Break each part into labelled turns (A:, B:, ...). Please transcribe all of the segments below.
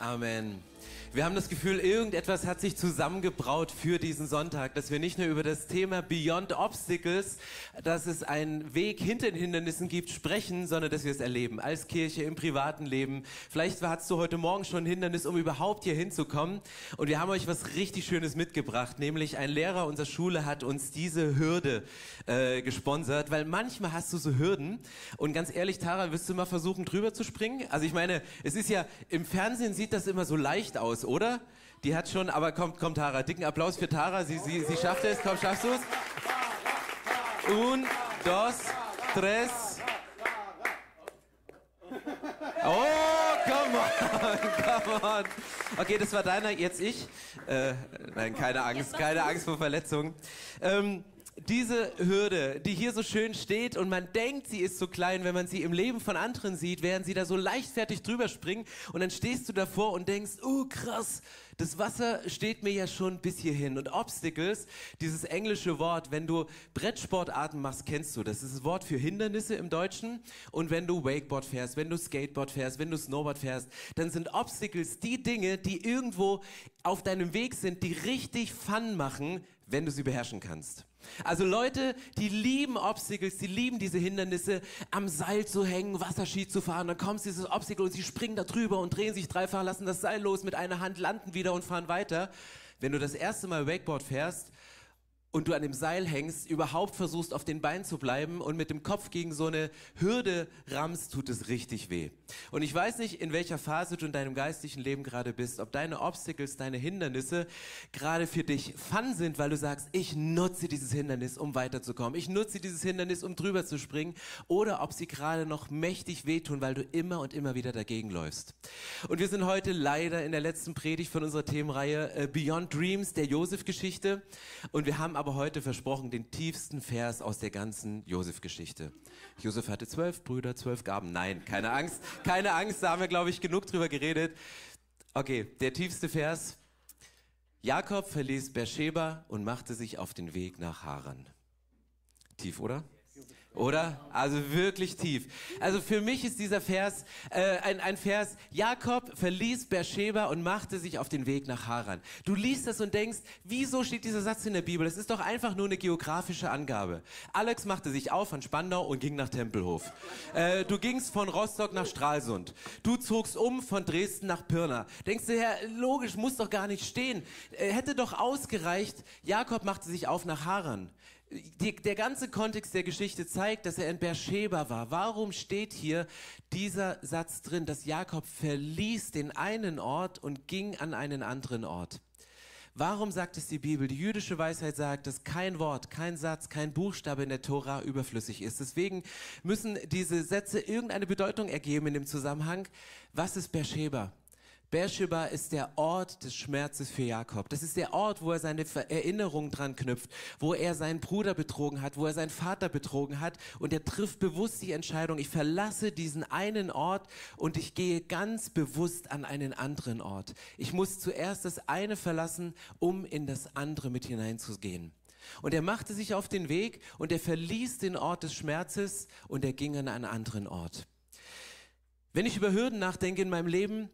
A: Amen. Wir haben das Gefühl, irgendetwas hat sich zusammengebraut für diesen Sonntag, dass wir nicht nur über das Thema Beyond Obstacles, dass es einen Weg hinter den Hindernissen gibt, sprechen, sondern dass wir es erleben. Als Kirche, im privaten Leben. Vielleicht hattest du heute Morgen schon ein Hindernis, um überhaupt hier hinzukommen. Und wir haben euch was richtig Schönes mitgebracht, nämlich ein Lehrer unserer Schule hat uns diese Hürde äh, gesponsert, weil manchmal hast du so Hürden. Und ganz ehrlich, Tara, wirst du mal versuchen, drüber zu springen? Also ich meine, es ist ja, im Fernsehen sieht das immer so leicht aus aus, oder? Die hat schon, aber kommt, kommt Tara. Dicken Applaus für Tara. Sie, sie, sie schafft es. Komm, schaffst du es? Un, dos, tres. Oh, come on, come on. Okay, das war deiner, jetzt ich. Äh, nein, keine Angst, keine Angst vor Verletzungen. Ähm, diese Hürde, die hier so schön steht und man denkt, sie ist so klein, wenn man sie im Leben von anderen sieht, während sie da so leichtfertig drüber springen und dann stehst du davor und denkst, oh krass, das Wasser steht mir ja schon bis hierhin. Und Obstacles, dieses englische Wort, wenn du Brettsportarten machst, kennst du das. Das ist das Wort für Hindernisse im Deutschen. Und wenn du Wakeboard fährst, wenn du Skateboard fährst, wenn du Snowboard fährst, dann sind Obstacles die Dinge, die irgendwo auf deinem Weg sind, die richtig Fun machen, wenn du sie beherrschen kannst. Also Leute, die lieben Obstacles, die lieben diese Hindernisse, am Seil zu hängen, Wasserski zu fahren, dann kommt dieses Obstacle und sie springen da drüber und drehen sich dreifach, lassen das Seil los, mit einer Hand landen wieder und fahren weiter. Wenn du das erste Mal Wakeboard fährst, und du an dem Seil hängst, überhaupt versuchst auf den Beinen zu bleiben und mit dem Kopf gegen so eine Hürde rammst, tut es richtig weh. Und ich weiß nicht, in welcher Phase du in deinem geistlichen Leben gerade bist, ob deine Obstacles, deine Hindernisse gerade für dich fun sind, weil du sagst, ich nutze dieses Hindernis, um weiterzukommen. Ich nutze dieses Hindernis, um drüber zu springen, oder ob sie gerade noch mächtig wehtun, weil du immer und immer wieder dagegen läufst. Und wir sind heute leider in der letzten Predigt von unserer Themenreihe äh, Beyond Dreams, der Josef-Geschichte. Und wir haben aber heute versprochen den tiefsten Vers aus der ganzen Josef-Geschichte. Josef hatte zwölf Brüder, zwölf Gaben. Nein, keine Angst, keine Angst, da haben wir, glaube ich, genug drüber geredet. Okay, der tiefste Vers. Jakob verließ Beersheba und machte sich auf den Weg nach Haran. Tief, oder? Oder? Also wirklich tief. Also für mich ist dieser Vers äh, ein, ein Vers, Jakob verließ Beersheba und machte sich auf den Weg nach Haran. Du liest das und denkst, wieso steht dieser Satz in der Bibel? Das ist doch einfach nur eine geografische Angabe. Alex machte sich auf an Spandau und ging nach Tempelhof. Äh, du gingst von Rostock nach Stralsund. Du zogst um von Dresden nach Pirna. Denkst du, ja, logisch, muss doch gar nicht stehen. Äh, hätte doch ausgereicht, Jakob machte sich auf nach Haran die, der ganze Kontext der Geschichte zeigt, dass er in Beersheba war. Warum steht hier dieser Satz drin, dass Jakob verließ den einen Ort und ging an einen anderen Ort? Warum sagt es die Bibel? Die jüdische Weisheit sagt, dass kein Wort, kein Satz, kein Buchstabe in der Tora überflüssig ist. Deswegen müssen diese Sätze irgendeine Bedeutung ergeben in dem Zusammenhang. Was ist Beersheba? Beersheba ist der Ort des Schmerzes für Jakob. Das ist der Ort, wo er seine Erinnerung dran knüpft, wo er seinen Bruder betrogen hat, wo er seinen Vater betrogen hat und er trifft bewusst die Entscheidung, ich verlasse diesen einen Ort und ich gehe ganz bewusst an einen anderen Ort. Ich muss zuerst das eine verlassen, um in das andere mit hineinzugehen. Und er machte sich auf den Weg und er verließ den Ort des Schmerzes und er ging an einen anderen Ort. Wenn ich über Hürden nachdenke in meinem Leben,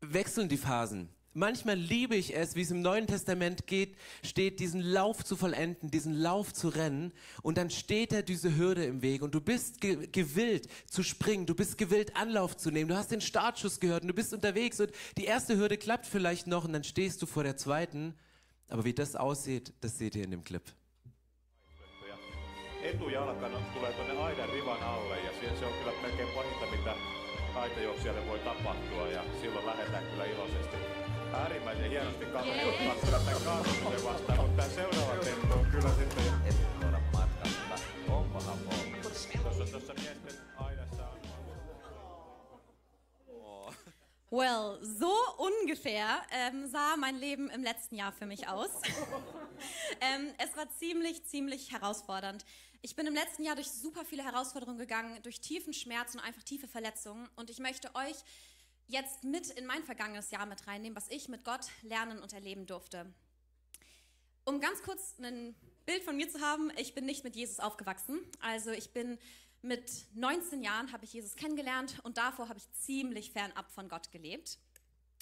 A: wechseln die Phasen. Manchmal liebe ich es, wie es im Neuen Testament geht, steht, diesen Lauf zu vollenden, diesen Lauf zu rennen. Und dann steht da diese Hürde im Weg und du bist ge gewillt zu springen, du bist gewillt Anlauf zu nehmen, du hast den Startschuss gehört und du bist unterwegs und die erste Hürde klappt vielleicht noch und dann stehst du vor der zweiten. Aber wie das aussieht, das seht ihr in dem Clip. Etujalka tulee tuonne aidan rivan alle ja se on kyllä melkein pahinta, mitä taitojuoksijalle voi tapahtua ja silloin lähdetään kyllä iloisesti. Äärimmäisen hienosti kaveri ottaa kyllä tämän kaasumisen vastaan, mutta tämä seuraava temppu on kyllä sitten... Et tuoda matkasta, onpahan Tuossa, tuossa miesten aidassa on... Well, so ungefähr ähm, sah mein Leben im letzten Jahr für mich aus. ähm, es war ziemlich, ziemlich herausfordernd. Ich bin im letzten Jahr durch super viele Herausforderungen gegangen, durch tiefen Schmerz und einfach tiefe Verletzungen. Und ich möchte euch jetzt mit in mein vergangenes Jahr mit reinnehmen, was ich mit Gott lernen und erleben durfte. Um ganz kurz ein Bild von mir zu haben, ich bin nicht mit Jesus aufgewachsen. Also ich bin mit 19 Jahren habe ich Jesus kennengelernt und davor habe ich ziemlich fernab von Gott gelebt.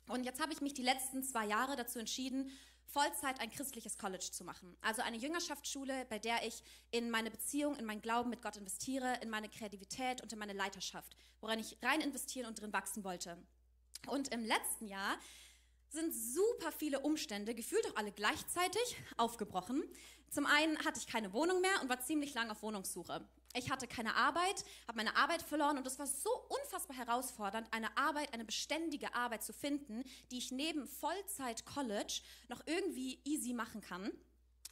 B: Und jetzt habe ich mich die letzten zwei Jahre dazu entschieden, Vollzeit ein christliches College zu machen. Also eine Jüngerschaftsschule, bei der ich in meine Beziehung, in meinen Glauben mit Gott investiere, in meine Kreativität und in meine Leiterschaft, woran ich rein investieren und drin wachsen wollte. Und im letzten Jahr sind super viele Umstände, gefühlt auch alle gleichzeitig, aufgebrochen. Zum einen hatte ich keine Wohnung mehr und war ziemlich lang auf Wohnungssuche. Ich hatte keine Arbeit, habe meine Arbeit verloren und es war so unfassbar herausfordernd, eine Arbeit, eine beständige Arbeit zu finden, die ich neben Vollzeit-College noch irgendwie easy machen kann.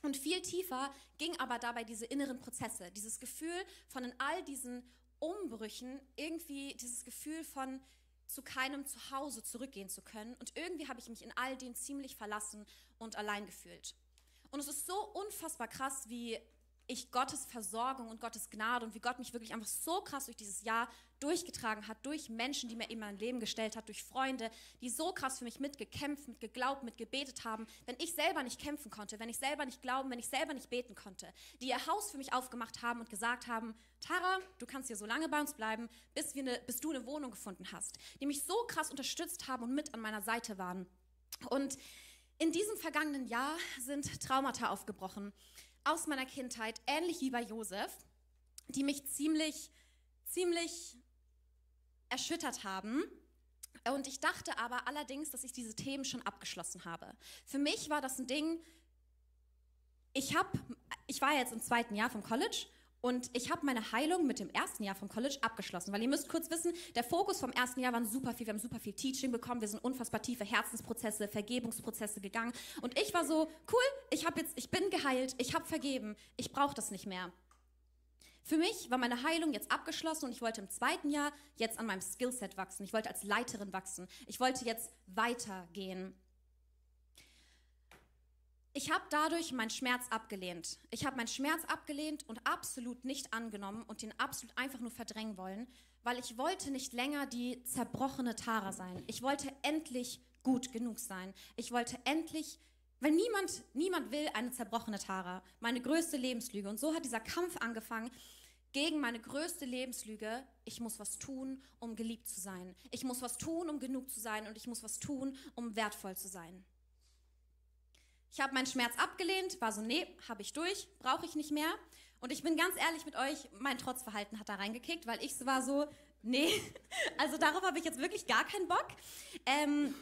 B: Und viel tiefer ging aber dabei diese inneren Prozesse, dieses Gefühl von in all diesen Umbrüchen, irgendwie dieses Gefühl von zu keinem Zuhause zurückgehen zu können. Und irgendwie habe ich mich in all dem ziemlich verlassen und allein gefühlt. Und es ist so unfassbar krass, wie ich Gottes Versorgung und Gottes Gnade und wie Gott mich wirklich einfach so krass durch dieses Jahr durchgetragen hat, durch Menschen, die mir in mein Leben gestellt hat, durch Freunde, die so krass für mich mitgekämpft, mitgeglaubt, mitgebetet haben, wenn ich selber nicht kämpfen konnte, wenn ich selber nicht glauben, wenn ich selber nicht beten konnte, die ihr Haus für mich aufgemacht haben und gesagt haben, Tara, du kannst hier so lange bei uns bleiben, bis, wir eine, bis du eine Wohnung gefunden hast, die mich so krass unterstützt haben und mit an meiner Seite waren. Und in diesem vergangenen Jahr sind Traumata aufgebrochen aus meiner Kindheit, ähnlich wie bei Josef, die mich ziemlich, ziemlich erschüttert haben. Und ich dachte aber allerdings, dass ich diese Themen schon abgeschlossen habe. Für mich war das ein Ding, ich, hab, ich war jetzt im zweiten Jahr vom College und ich habe meine Heilung mit dem ersten Jahr vom College abgeschlossen, weil ihr müsst kurz wissen, der Fokus vom ersten Jahr war super viel, wir haben super viel Teaching bekommen, wir sind unfassbar tiefe Herzensprozesse, Vergebungsprozesse gegangen und ich war so, cool, ich habe jetzt ich bin geheilt, ich habe vergeben, ich brauche das nicht mehr. Für mich war meine Heilung jetzt abgeschlossen und ich wollte im zweiten Jahr jetzt an meinem Skillset wachsen. Ich wollte als Leiterin wachsen. Ich wollte jetzt weitergehen. Ich habe dadurch meinen Schmerz abgelehnt. Ich habe meinen Schmerz abgelehnt und absolut nicht angenommen und den absolut einfach nur verdrängen wollen, weil ich wollte nicht länger die zerbrochene Tara sein. Ich wollte endlich gut genug sein. Ich wollte endlich, weil niemand, niemand will eine zerbrochene Tara. Meine größte Lebenslüge. Und so hat dieser Kampf angefangen gegen meine größte Lebenslüge. Ich muss was tun, um geliebt zu sein. Ich muss was tun, um genug zu sein. Und ich muss was tun, um wertvoll zu sein. Ich habe meinen Schmerz abgelehnt, war so, nee, habe ich durch, brauche ich nicht mehr. Und ich bin ganz ehrlich mit euch, mein Trotzverhalten hat da reingekickt, weil ich war so, nee, also darauf habe ich jetzt wirklich gar keinen Bock. Ähm,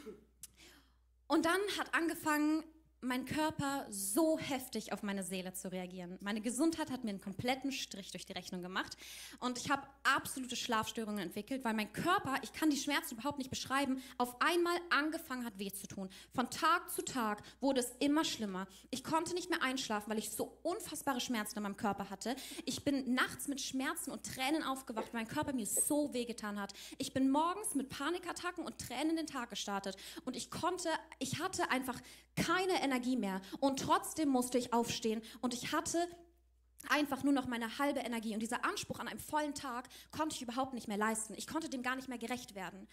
B: und dann hat angefangen, mein Körper so heftig auf meine Seele zu reagieren. Meine Gesundheit hat mir einen kompletten Strich durch die Rechnung gemacht und ich habe absolute Schlafstörungen entwickelt, weil mein Körper, ich kann die Schmerzen überhaupt nicht beschreiben, auf einmal angefangen hat weh zu tun. Von Tag zu Tag wurde es immer schlimmer. Ich konnte nicht mehr einschlafen, weil ich so unfassbare Schmerzen in meinem Körper hatte. Ich bin nachts mit Schmerzen und Tränen aufgewacht, weil mein Körper mir so wehgetan hat. Ich bin morgens mit Panikattacken und Tränen den Tag gestartet und ich konnte, ich hatte einfach keine Energie mehr. Und trotzdem musste ich aufstehen und ich hatte einfach nur noch meine halbe Energie. Und dieser Anspruch an einem vollen Tag konnte ich überhaupt nicht mehr leisten. Ich konnte dem gar nicht mehr gerecht werden.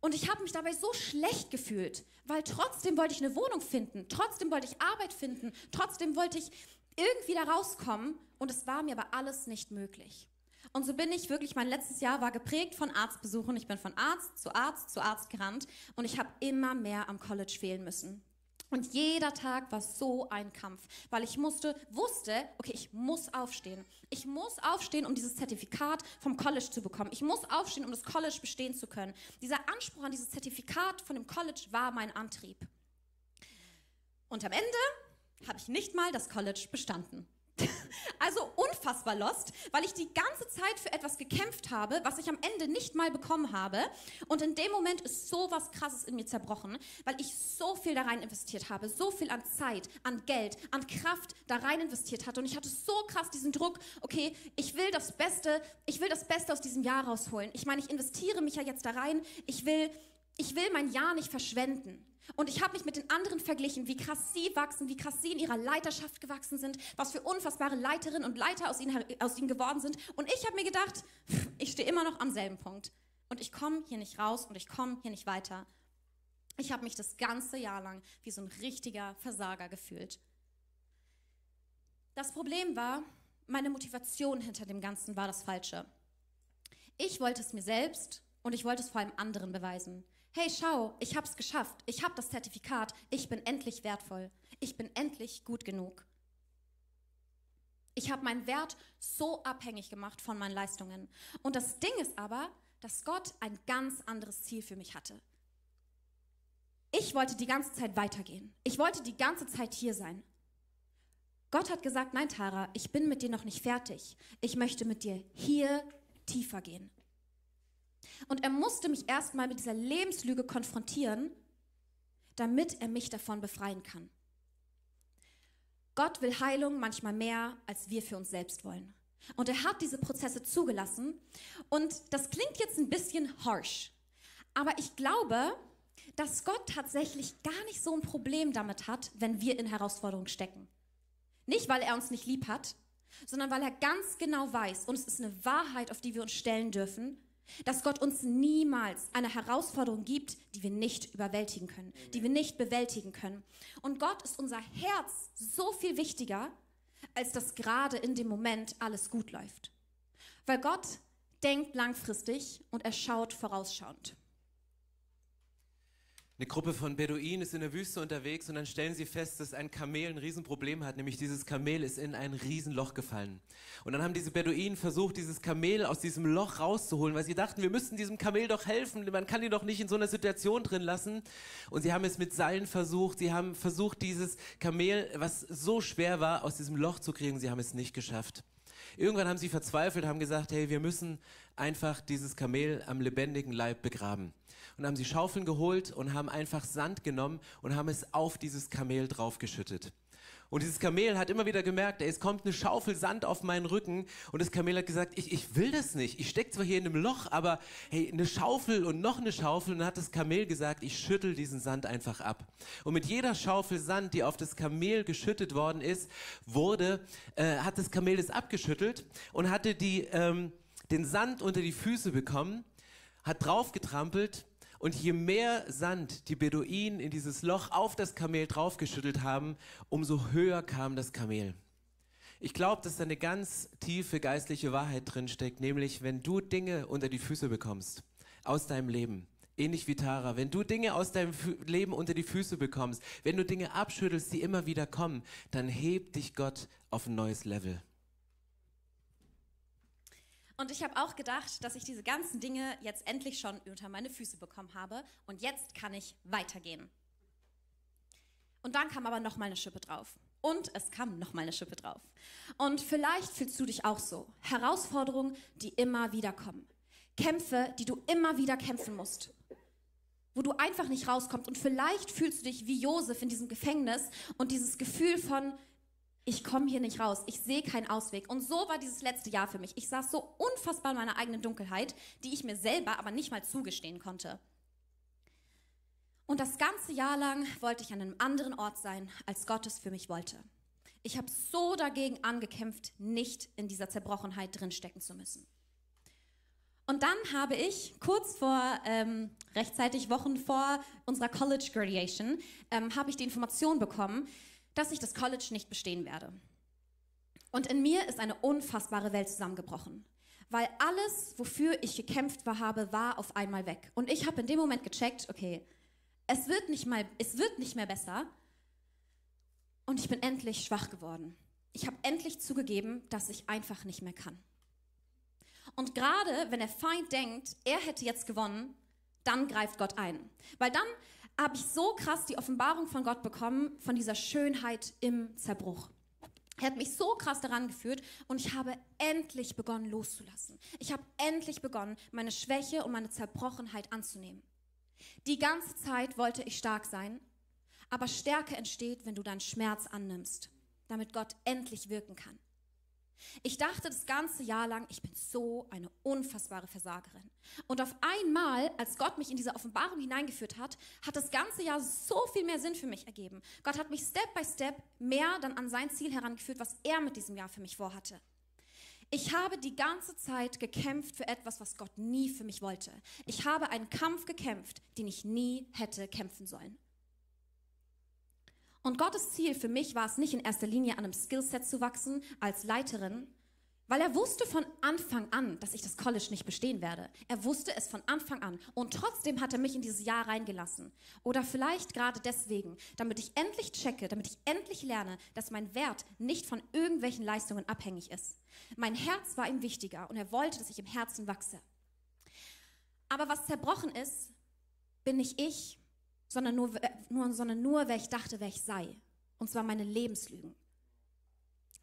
B: Und ich habe mich dabei so schlecht gefühlt, weil trotzdem wollte ich eine Wohnung finden, trotzdem wollte ich Arbeit finden, trotzdem wollte ich irgendwie da rauskommen und es war mir aber alles nicht möglich. Und so bin ich wirklich, mein letztes Jahr war geprägt von Arztbesuchen. Ich bin von Arzt zu Arzt zu Arzt gerannt und ich habe immer mehr am College fehlen müssen. Und jeder Tag war so ein Kampf, weil ich musste, wusste, okay, ich muss aufstehen. Ich muss aufstehen, um dieses Zertifikat vom College zu bekommen. Ich muss aufstehen, um das College bestehen zu können. Dieser Anspruch an dieses Zertifikat von dem College war mein Antrieb. Und am Ende habe ich nicht mal das College bestanden. Also unfassbar lost, weil ich die ganze Zeit für etwas gekämpft habe, was ich am Ende nicht mal bekommen habe. Und in dem Moment ist so was Krasses in mir zerbrochen, weil ich so viel da rein investiert habe, so viel an Zeit, an Geld, an Kraft da rein investiert hatte. Und ich hatte so krass diesen Druck, okay, ich will das Beste, ich will das Beste aus diesem Jahr rausholen. Ich meine, ich investiere mich ja jetzt da rein. Ich will, ich will mein Jahr nicht verschwenden. Und ich habe mich mit den anderen verglichen, wie krass sie wachsen, wie krass sie in ihrer Leiterschaft gewachsen sind, was für unfassbare Leiterinnen und Leiter aus ihnen, aus ihnen geworden sind. Und ich habe mir gedacht, ich stehe immer noch am selben Punkt. Und ich komme hier nicht raus und ich komme hier nicht weiter. Ich habe mich das ganze Jahr lang wie so ein richtiger Versager gefühlt. Das Problem war, meine Motivation hinter dem Ganzen war das Falsche. Ich wollte es mir selbst und ich wollte es vor allem anderen beweisen hey, schau, ich habe es geschafft, ich habe das Zertifikat, ich bin endlich wertvoll, ich bin endlich gut genug. Ich habe meinen Wert so abhängig gemacht von meinen Leistungen. Und das Ding ist aber, dass Gott ein ganz anderes Ziel für mich hatte. Ich wollte die ganze Zeit weitergehen. Ich wollte die ganze Zeit hier sein. Gott hat gesagt, nein, Tara, ich bin mit dir noch nicht fertig. Ich möchte mit dir hier tiefer gehen. Und er musste mich erstmal mit dieser Lebenslüge konfrontieren, damit er mich davon befreien kann. Gott will Heilung manchmal mehr, als wir für uns selbst wollen. Und er hat diese Prozesse zugelassen. Und das klingt jetzt ein bisschen harsh. Aber ich glaube, dass Gott tatsächlich gar nicht so ein Problem damit hat, wenn wir in Herausforderungen stecken. Nicht, weil er uns nicht lieb hat, sondern weil er ganz genau weiß, und es ist eine Wahrheit, auf die wir uns stellen dürfen, dass Gott uns niemals eine Herausforderung gibt, die wir nicht überwältigen können, die wir nicht bewältigen können. Und Gott ist unser Herz so viel wichtiger, als dass gerade in dem Moment alles gut läuft. Weil Gott denkt langfristig und er schaut vorausschauend.
A: Eine Gruppe von Beduinen ist in der Wüste unterwegs und dann stellen sie fest, dass ein Kamel ein Riesenproblem hat, nämlich dieses Kamel ist in ein Riesenloch gefallen. Und dann haben diese Beduinen versucht, dieses Kamel aus diesem Loch rauszuholen, weil sie dachten, wir müssten diesem Kamel doch helfen, man kann ihn doch nicht in so einer Situation drin lassen. Und sie haben es mit Seilen versucht, sie haben versucht, dieses Kamel, was so schwer war, aus diesem Loch zu kriegen, sie haben es nicht geschafft. Irgendwann haben sie verzweifelt, haben gesagt, hey, wir müssen einfach dieses Kamel am lebendigen Leib begraben und haben sie Schaufeln geholt und haben einfach Sand genommen und haben es auf dieses Kamel draufgeschüttet. Und dieses Kamel hat immer wieder gemerkt, ey, es kommt eine Schaufel Sand auf meinen Rücken. Und das Kamel hat gesagt, ich, ich will das nicht. Ich stecke zwar hier in einem Loch, aber hey, eine Schaufel und noch eine Schaufel. Und dann hat das Kamel gesagt, ich schüttel diesen Sand einfach ab. Und mit jeder Schaufel Sand, die auf das Kamel geschüttet worden ist, wurde, äh, hat das Kamel das abgeschüttelt und hatte die, ähm, den Sand unter die Füße bekommen, hat draufgetrampelt und je mehr Sand die Beduinen in dieses Loch auf das Kamel draufgeschüttelt haben, umso höher kam das Kamel. Ich glaube, dass da eine ganz tiefe geistliche Wahrheit drin steckt, nämlich wenn du Dinge unter die Füße bekommst aus deinem Leben, ähnlich wie Tara, wenn du Dinge aus deinem Fü Leben unter die Füße bekommst, wenn du Dinge abschüttelst, die immer wieder kommen, dann hebt dich Gott auf ein neues Level.
B: Und ich habe auch gedacht, dass ich diese ganzen Dinge jetzt endlich schon unter meine Füße bekommen habe und jetzt kann ich weitergehen. Und dann kam aber noch mal eine Schippe drauf. Und es kam noch mal eine Schippe drauf. Und vielleicht fühlst du dich auch so. Herausforderungen, die immer wieder kommen. Kämpfe, die du immer wieder kämpfen musst. Wo du einfach nicht rauskommst. Und vielleicht fühlst du dich wie Josef in diesem Gefängnis und dieses Gefühl von, ich komme hier nicht raus, ich sehe keinen Ausweg. Und so war dieses letzte Jahr für mich. Ich saß so unfassbar in meiner eigenen Dunkelheit, die ich mir selber aber nicht mal zugestehen konnte. Und das ganze Jahr lang wollte ich an einem anderen Ort sein, als Gott es für mich wollte. Ich habe so dagegen angekämpft, nicht in dieser Zerbrochenheit drinstecken zu müssen. Und dann habe ich kurz vor, ähm, rechtzeitig Wochen vor unserer College Graduation, ähm, habe ich die Information bekommen, dass ich das College nicht bestehen werde. Und in mir ist eine unfassbare Welt zusammengebrochen, weil alles, wofür ich gekämpft war, habe, war auf einmal weg. Und ich habe in dem Moment gecheckt, okay, es wird nicht mal, es wird nicht mehr besser. Und ich bin endlich schwach geworden. Ich habe endlich zugegeben, dass ich einfach nicht mehr kann. Und gerade wenn der Feind denkt, er hätte jetzt gewonnen, dann greift Gott ein. Weil dann habe ich so krass die Offenbarung von Gott bekommen, von dieser Schönheit im Zerbruch. Er hat mich so krass daran geführt und ich habe endlich begonnen loszulassen. Ich habe endlich begonnen, meine Schwäche und meine Zerbrochenheit anzunehmen. Die ganze Zeit wollte ich stark sein, aber Stärke entsteht, wenn du deinen Schmerz annimmst, damit Gott endlich wirken kann. Ich dachte das ganze Jahr lang, ich bin so eine unfassbare Versagerin. Und auf einmal, als Gott mich in diese Offenbarung hineingeführt hat, hat das ganze Jahr so viel mehr Sinn für mich ergeben. Gott hat mich Step by Step mehr dann an sein Ziel herangeführt, was er mit diesem Jahr für mich vorhatte. Ich habe die ganze Zeit gekämpft für etwas, was Gott nie für mich wollte. Ich habe einen Kampf gekämpft, den ich nie hätte kämpfen sollen. Und Gottes Ziel für mich war es nicht in erster Linie an einem Skillset zu wachsen als Leiterin, Weil er wusste von Anfang an, dass ich das College nicht bestehen werde. Er wusste es von Anfang an. Und trotzdem hat er mich in dieses Jahr reingelassen. Oder vielleicht gerade deswegen, damit ich endlich checke, damit ich endlich lerne, dass mein Wert nicht von irgendwelchen Leistungen abhängig ist. Mein Herz war ihm wichtiger und er wollte, dass ich im Herzen wachse. Aber was zerbrochen ist, bin nicht ich, sondern nur, nur, sondern nur wer ich dachte, wer ich sei. Und zwar meine Lebenslügen.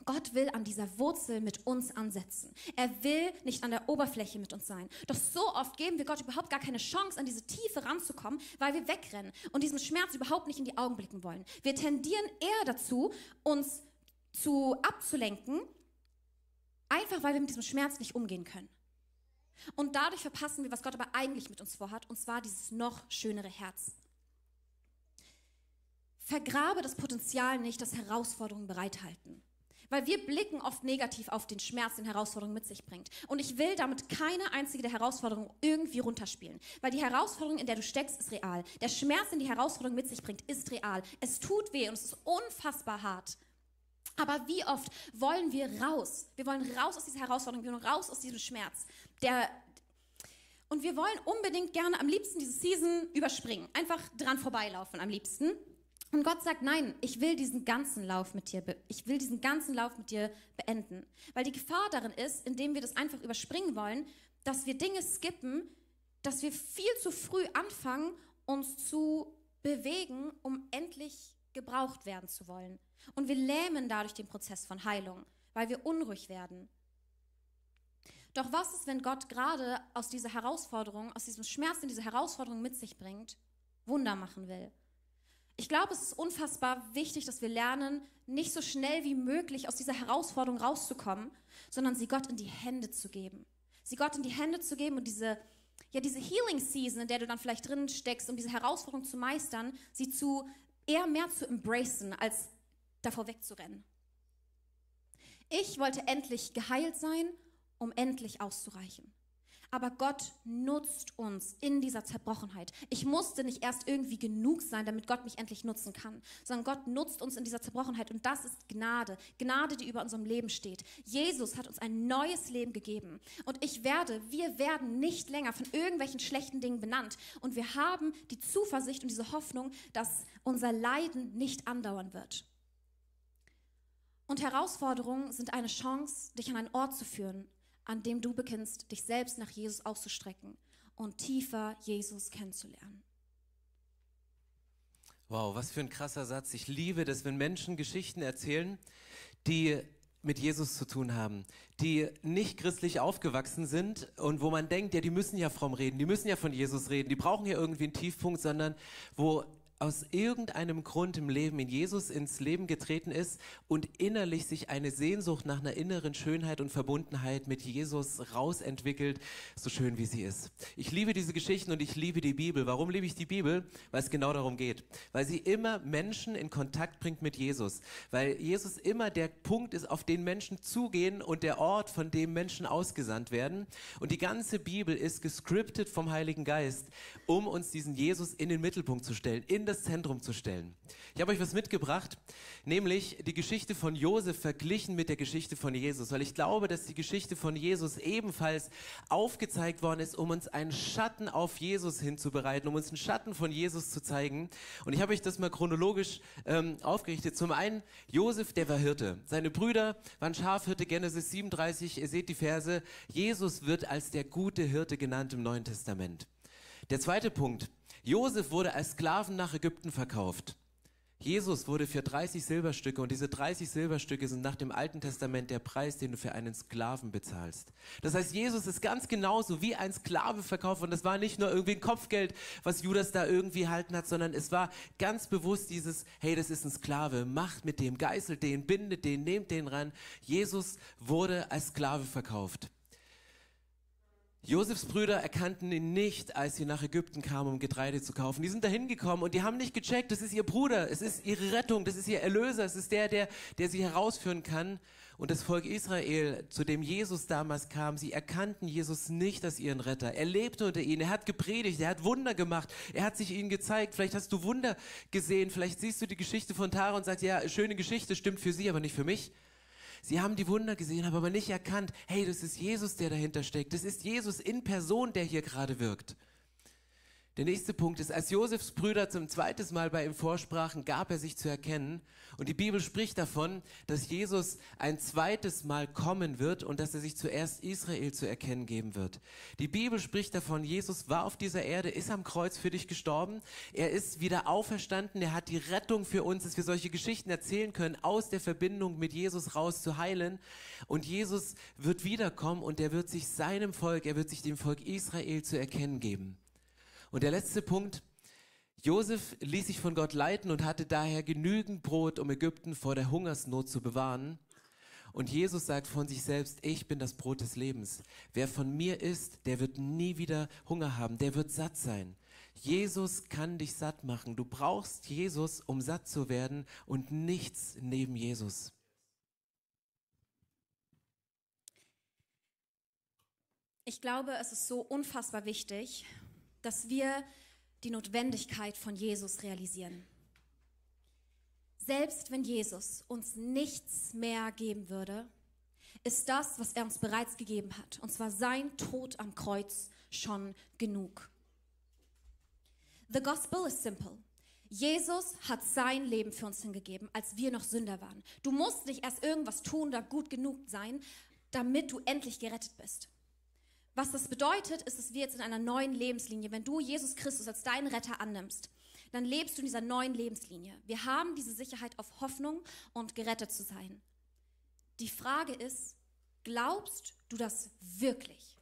B: Gott will an dieser Wurzel mit uns ansetzen. Er will nicht an der Oberfläche mit uns sein. Doch so oft geben wir Gott überhaupt gar keine Chance, an diese Tiefe ranzukommen, weil wir wegrennen und diesem Schmerz überhaupt nicht in die Augen blicken wollen. Wir tendieren eher dazu, uns zu abzulenken, einfach weil wir mit diesem Schmerz nicht umgehen können. Und dadurch verpassen wir, was Gott aber eigentlich mit uns vorhat, und zwar dieses noch schönere Herz. Vergrabe das Potenzial nicht, das Herausforderungen bereithalten. Weil wir blicken oft negativ auf den Schmerz, den Herausforderungen mit sich bringt. Und ich will damit keine einzige der Herausforderungen irgendwie runterspielen. Weil die Herausforderung, in der du steckst, ist real. Der Schmerz, den die Herausforderung mit sich bringt, ist real. Es tut weh und es ist unfassbar hart. Aber wie oft wollen wir raus? Wir wollen raus aus dieser Herausforderung, wir wollen raus aus diesem Schmerz. Der, und wir wollen unbedingt gerne am liebsten diese Season überspringen. Einfach dran vorbeilaufen am liebsten. Und Gott sagt, nein, ich will diesen ganzen Lauf mit dir, ich will diesen ganzen Lauf mit dir beenden. Weil die Gefahr darin ist, indem wir das einfach überspringen wollen, dass wir Dinge skippen, dass wir viel zu früh anfangen, uns zu bewegen, um endlich gebraucht werden zu wollen. Und wir lähmen dadurch den Prozess von Heilung, weil wir unruhig werden. Doch was ist, wenn Gott gerade aus dieser Herausforderung, aus diesem Schmerz, den diese Herausforderung mit sich bringt, Wunder machen will? Ich glaube, es ist unfassbar wichtig, dass wir lernen, nicht so schnell wie möglich aus dieser Herausforderung rauszukommen, sondern sie Gott in die Hände zu geben. Sie Gott in die Hände zu geben und diese, ja, diese Healing Season, in der du dann vielleicht drin steckst, um diese Herausforderung zu meistern, sie zu eher mehr zu embracen, als davor wegzurennen. Ich wollte endlich geheilt sein, um endlich auszureichen. Aber Gott nutzt uns in dieser Zerbrochenheit. Ich musste nicht erst irgendwie genug sein, damit Gott mich endlich nutzen kann, sondern Gott nutzt uns in dieser Zerbrochenheit und das ist Gnade. Gnade, die über unserem Leben steht. Jesus hat uns ein neues Leben gegeben und ich werde, wir werden nicht länger von irgendwelchen schlechten Dingen benannt und wir haben die Zuversicht und diese Hoffnung, dass unser Leiden nicht andauern wird. Und Herausforderungen sind eine Chance, dich an einen Ort zu führen, an dem du beginnst, dich selbst nach Jesus auszustrecken und tiefer Jesus kennenzulernen.
A: Wow, was für ein krasser Satz. Ich liebe das, wenn Menschen Geschichten erzählen, die mit Jesus zu tun haben, die nicht christlich aufgewachsen sind und wo man denkt, ja, die müssen ja fromm reden, die müssen ja von Jesus reden, die brauchen ja irgendwie einen Tiefpunkt, sondern wo aus irgendeinem Grund im Leben in Jesus ins Leben getreten ist und innerlich sich eine Sehnsucht nach einer inneren Schönheit und Verbundenheit mit Jesus rausentwickelt, so schön wie sie ist. Ich liebe diese Geschichten und ich liebe die Bibel. Warum liebe ich die Bibel? Weil es genau darum geht. Weil sie immer Menschen in Kontakt bringt mit Jesus. Weil Jesus immer der Punkt ist, auf den Menschen zugehen und der Ort, von dem Menschen ausgesandt werden. Und die ganze Bibel ist gescriptet vom Heiligen Geist, um uns diesen Jesus in den Mittelpunkt zu stellen, in das das Zentrum zu stellen. Ich habe euch was mitgebracht, nämlich die Geschichte von Josef verglichen mit der Geschichte von Jesus, weil ich glaube, dass die Geschichte von Jesus ebenfalls aufgezeigt worden ist, um uns einen Schatten auf Jesus hinzubereiten, um uns einen Schatten von Jesus zu zeigen. Und ich habe euch das mal chronologisch ähm, aufgerichtet. Zum einen, Josef, der war Hirte. Seine Brüder waren Schafhirte, Genesis 37, ihr seht die Verse. Jesus wird als der gute Hirte genannt im Neuen Testament. Der zweite Punkt, Josef wurde als Sklaven nach Ägypten verkauft. Jesus wurde für 30 Silberstücke und diese 30 Silberstücke sind nach dem Alten Testament der Preis, den du für einen Sklaven bezahlst. Das heißt, Jesus ist ganz genauso wie ein Sklave verkauft und das war nicht nur irgendwie ein Kopfgeld, was Judas da irgendwie halten hat, sondern es war ganz bewusst dieses, hey, das ist ein Sklave, macht mit dem, geißelt den, bindet den, nehmt den ran. Jesus wurde als Sklave verkauft. Josefs Brüder erkannten ihn nicht, als sie nach Ägypten kamen, um Getreide zu kaufen. Die sind dahin gekommen und die haben nicht gecheckt, das ist ihr Bruder, es ist ihre Rettung, das ist ihr Erlöser, es ist der, der, der sie herausführen kann. Und das Volk Israel, zu dem Jesus damals kam, sie erkannten Jesus nicht als ihren Retter. Er lebte unter ihnen, er hat gepredigt, er hat Wunder gemacht, er hat sich ihnen gezeigt. Vielleicht hast du Wunder gesehen, vielleicht siehst du die Geschichte von Tara und sagst, ja, schöne Geschichte, stimmt für sie, aber nicht für mich. Sie haben die Wunder gesehen, haben aber nicht erkannt, hey, das ist Jesus, der dahinter steckt. Das ist Jesus in Person, der hier gerade wirkt. Der nächste Punkt ist, als Josefs Brüder zum zweiten Mal bei ihm vorsprachen, gab er sich zu erkennen. Und die Bibel spricht davon, dass Jesus ein zweites Mal kommen wird und dass er sich zuerst Israel zu erkennen geben wird. Die Bibel spricht davon, Jesus war auf dieser Erde, ist am Kreuz für dich gestorben. Er ist wieder auferstanden. Er hat die Rettung für uns, dass wir solche Geschichten erzählen können, aus der Verbindung mit Jesus raus zu heilen. Und Jesus wird wiederkommen und er wird sich seinem Volk, er wird sich dem Volk Israel zu erkennen geben. Und der letzte Punkt, Josef ließ sich von Gott leiten und hatte daher genügend Brot, um Ägypten vor der Hungersnot zu bewahren. Und Jesus sagt von sich selbst, ich bin das Brot des Lebens. Wer von mir isst, der wird nie wieder Hunger haben, der wird satt sein. Jesus kann dich satt machen. Du brauchst Jesus, um satt zu werden und nichts neben Jesus.
B: Ich glaube, es ist so unfassbar wichtig dass wir die Notwendigkeit von Jesus realisieren. Selbst wenn Jesus uns nichts mehr geben würde, ist das, was er uns bereits gegeben hat, und zwar sein Tod am Kreuz, schon genug. The gospel is simple. Jesus hat sein Leben für uns hingegeben, als wir noch Sünder waren. Du musst nicht erst irgendwas tun oder gut genug sein, damit du endlich gerettet bist. Was das bedeutet, ist, dass wir jetzt in einer neuen Lebenslinie, wenn du Jesus Christus als deinen Retter annimmst, dann lebst du in dieser neuen Lebenslinie. Wir haben diese Sicherheit auf Hoffnung und gerettet zu sein. Die Frage ist, glaubst du das wirklich?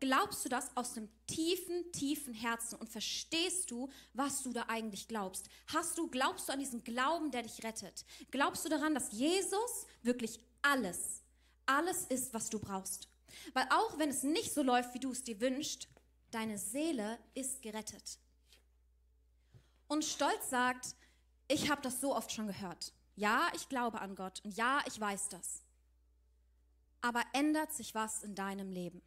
B: Glaubst du das aus dem tiefen, tiefen Herzen und verstehst du, was du da eigentlich glaubst? Hast du, glaubst du an diesen Glauben, der dich rettet? Glaubst du daran, dass Jesus wirklich alles, alles ist, was du brauchst? Weil auch wenn es nicht so läuft, wie du es dir wünschst, deine Seele ist gerettet. Und Stolz sagt, ich habe das so oft schon gehört. Ja, ich glaube an Gott und ja, ich weiß das. Aber ändert sich was in deinem Leben?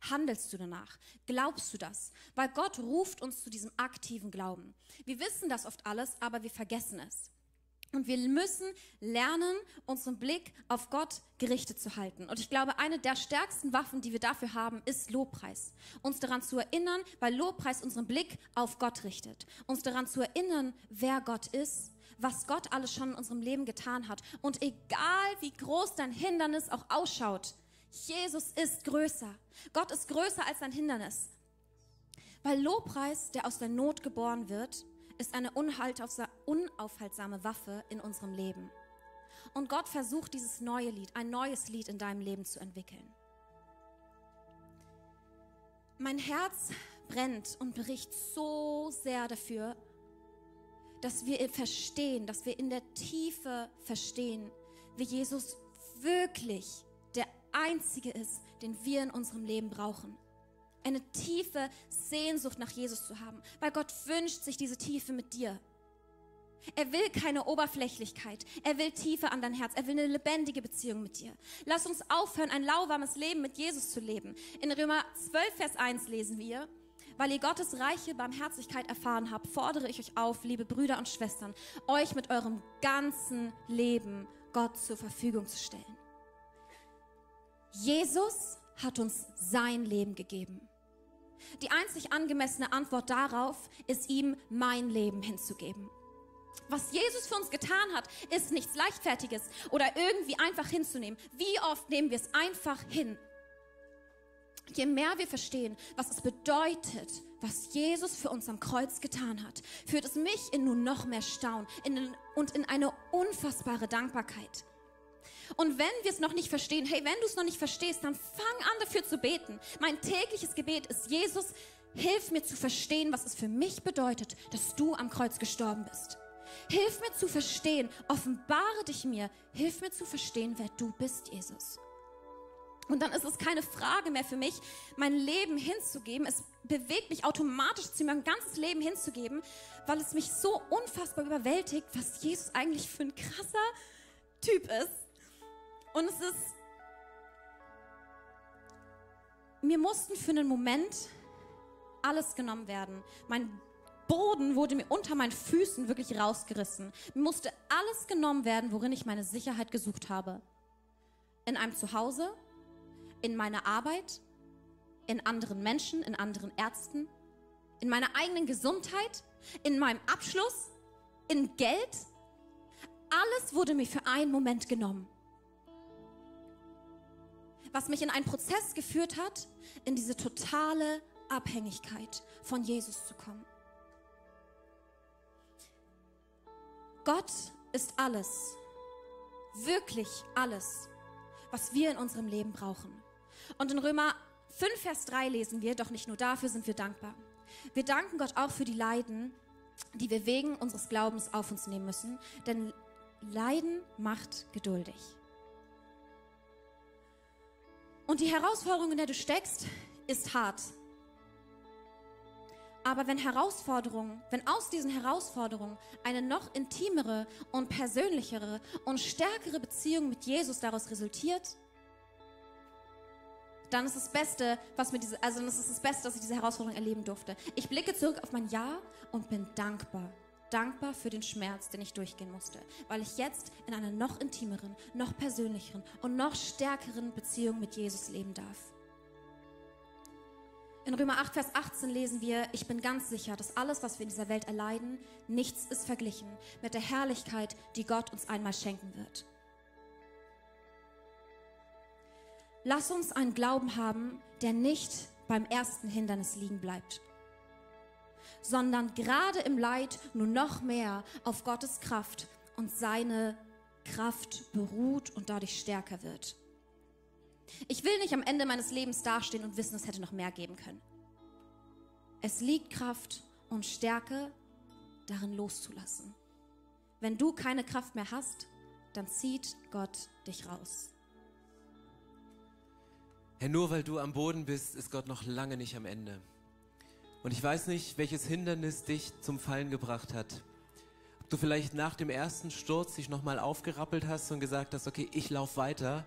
B: Handelst du danach? Glaubst du das? Weil Gott ruft uns zu diesem aktiven Glauben. Wir wissen das oft alles, aber wir vergessen es. Und wir müssen lernen, unseren Blick auf Gott gerichtet zu halten. Und ich glaube, eine der stärksten Waffen, die wir dafür haben, ist Lobpreis. Uns daran zu erinnern, weil Lobpreis unseren Blick auf Gott richtet. Uns daran zu erinnern, wer Gott ist, was Gott alles schon in unserem Leben getan hat. Und egal wie groß dein Hindernis auch ausschaut, Jesus ist größer. Gott ist größer als dein Hindernis. Weil Lobpreis, der aus der Not geboren wird, ist eine unaufhaltsame Waffe in unserem Leben. Und Gott versucht dieses neue Lied, ein neues Lied in deinem Leben zu entwickeln. Mein Herz brennt und bricht so sehr dafür, dass wir verstehen, dass wir in der Tiefe verstehen, wie Jesus wirklich der Einzige ist, den wir in unserem Leben brauchen eine tiefe Sehnsucht nach Jesus zu haben, weil Gott wünscht sich diese Tiefe mit dir. Er will keine Oberflächlichkeit. Er will Tiefe an dein Herz. Er will eine lebendige Beziehung mit dir. Lass uns aufhören, ein lauwarmes Leben mit Jesus zu leben. In Römer 12, Vers 1 lesen wir, weil ihr Gottes reiche Barmherzigkeit erfahren habt, fordere ich euch auf, liebe Brüder und Schwestern, euch mit eurem ganzen Leben Gott zur Verfügung zu stellen. Jesus hat uns sein Leben gegeben. Die einzig angemessene Antwort darauf ist ihm mein Leben hinzugeben. Was Jesus für uns getan hat, ist nichts Leichtfertiges oder irgendwie einfach hinzunehmen. Wie oft nehmen wir es einfach hin? Je mehr wir verstehen, was es bedeutet, was Jesus für uns am Kreuz getan hat, führt es mich in nun noch mehr Staunen und in eine unfassbare Dankbarkeit. Und wenn wir es noch nicht verstehen, hey, wenn du es noch nicht verstehst, dann fang an dafür zu beten. Mein tägliches Gebet ist, Jesus, hilf mir zu verstehen, was es für mich bedeutet, dass du am Kreuz gestorben bist. Hilf mir zu verstehen, offenbare dich mir, hilf mir zu verstehen, wer du bist, Jesus. Und dann ist es keine Frage mehr für mich, mein Leben hinzugeben. Es bewegt mich automatisch zu mein ganzes Leben hinzugeben, weil es mich so unfassbar überwältigt, was Jesus eigentlich für ein krasser Typ ist. Und es ist, mir mussten für einen Moment alles genommen werden. Mein Boden wurde mir unter meinen Füßen wirklich rausgerissen. Mir musste alles genommen werden, worin ich meine Sicherheit gesucht habe. In einem Zuhause, in meiner Arbeit, in anderen Menschen, in anderen Ärzten, in meiner eigenen Gesundheit, in meinem Abschluss, in Geld. Alles wurde mir für einen Moment genommen. Was mich in einen Prozess geführt hat, in diese totale Abhängigkeit von Jesus zu kommen. Gott ist alles, wirklich alles, was wir in unserem Leben brauchen. Und in Römer 5, Vers 3 lesen wir, doch nicht nur dafür sind wir dankbar. Wir danken Gott auch für die Leiden, die wir wegen unseres Glaubens auf uns nehmen müssen, denn Leiden macht geduldig. Und die Herausforderung, in der du steckst, ist hart. Aber wenn Herausforderungen, wenn aus diesen Herausforderungen eine noch intimere und persönlichere und stärkere Beziehung mit Jesus daraus resultiert, dann ist das Beste, was mir diese, also das ist das Beste, dass ich diese Herausforderung erleben durfte. Ich blicke zurück auf mein Jahr und bin dankbar. Dankbar für den Schmerz, den ich durchgehen musste, weil ich jetzt in einer noch intimeren, noch persönlicheren und noch stärkeren Beziehung mit Jesus leben darf. In Römer 8, Vers 18 lesen wir, ich bin ganz sicher, dass alles, was wir in dieser Welt erleiden, nichts ist verglichen mit der Herrlichkeit, die Gott uns einmal schenken wird. Lass uns einen Glauben haben, der nicht beim ersten Hindernis liegen bleibt, sondern gerade im Leid nur noch mehr auf Gottes Kraft und seine Kraft beruht und dadurch stärker wird. Ich will nicht am Ende meines Lebens dastehen und wissen, es hätte noch mehr geben können. Es liegt Kraft und Stärke darin loszulassen. Wenn du keine Kraft mehr hast, dann zieht Gott dich raus.
A: Herr, nur weil du am Boden bist, ist Gott noch lange nicht am Ende. Und ich weiß nicht, welches Hindernis dich zum Fallen gebracht hat. Ob du vielleicht nach dem ersten Sturz dich nochmal aufgerappelt hast und gesagt hast, okay, ich laufe weiter,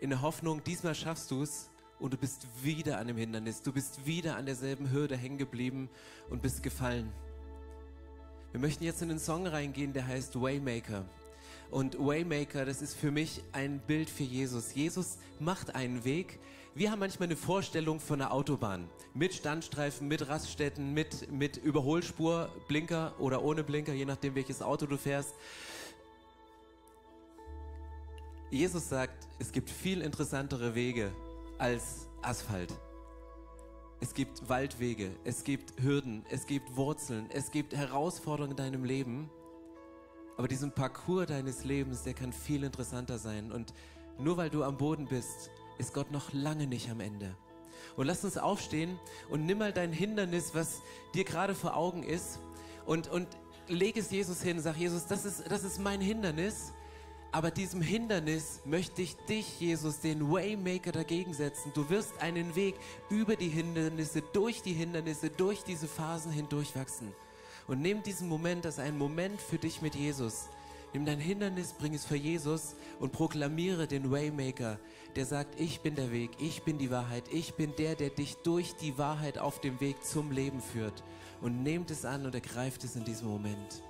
A: in der Hoffnung, diesmal schaffst du es und du bist wieder an dem Hindernis, du bist wieder an derselben Hürde hängen geblieben und bist gefallen. Wir möchten jetzt in den Song reingehen, der heißt Waymaker. Und Waymaker, das ist für mich ein Bild für Jesus. Jesus macht einen Weg. Wir haben manchmal eine Vorstellung von einer Autobahn. Mit Standstreifen, mit Raststätten, mit, mit Überholspur, Blinker oder ohne Blinker, je nachdem welches Auto du fährst. Jesus sagt, es gibt viel interessantere Wege als Asphalt. Es gibt Waldwege, es gibt Hürden, es gibt Wurzeln, es gibt Herausforderungen in deinem Leben. Aber diesen Parcours deines Lebens, der kann viel interessanter sein. Und nur weil du am Boden bist, ist Gott noch lange nicht am Ende. Und lass uns aufstehen und nimm mal dein Hindernis, was dir gerade vor Augen ist, und, und leg es Jesus hin. Sag, Jesus, das ist, das ist mein Hindernis. Aber diesem Hindernis möchte ich dich, Jesus, den Waymaker dagegen setzen. Du wirst einen Weg über die Hindernisse, durch die Hindernisse, durch diese Phasen hindurch wachsen. Und nimm diesen Moment als einen Moment für dich mit Jesus. Nimm dein Hindernis, bring es vor Jesus und proklamiere den Waymaker, der sagt, ich bin der Weg, ich bin die Wahrheit, ich bin der, der dich durch die Wahrheit auf dem Weg zum Leben führt. Und nehmt es an und ergreift es in diesem Moment.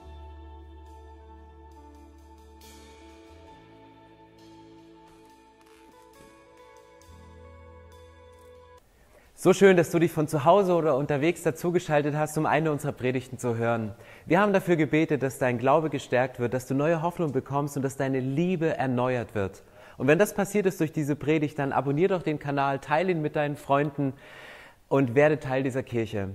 C: So schön, dass du dich von zu Hause oder unterwegs dazugeschaltet hast, um eine unserer Predigten zu hören. Wir haben dafür gebetet, dass dein Glaube gestärkt wird, dass du neue Hoffnung bekommst und dass deine Liebe erneuert wird. Und wenn das passiert ist durch diese Predigt, dann abonnier doch den Kanal, teile ihn mit deinen Freunden und werde Teil dieser Kirche.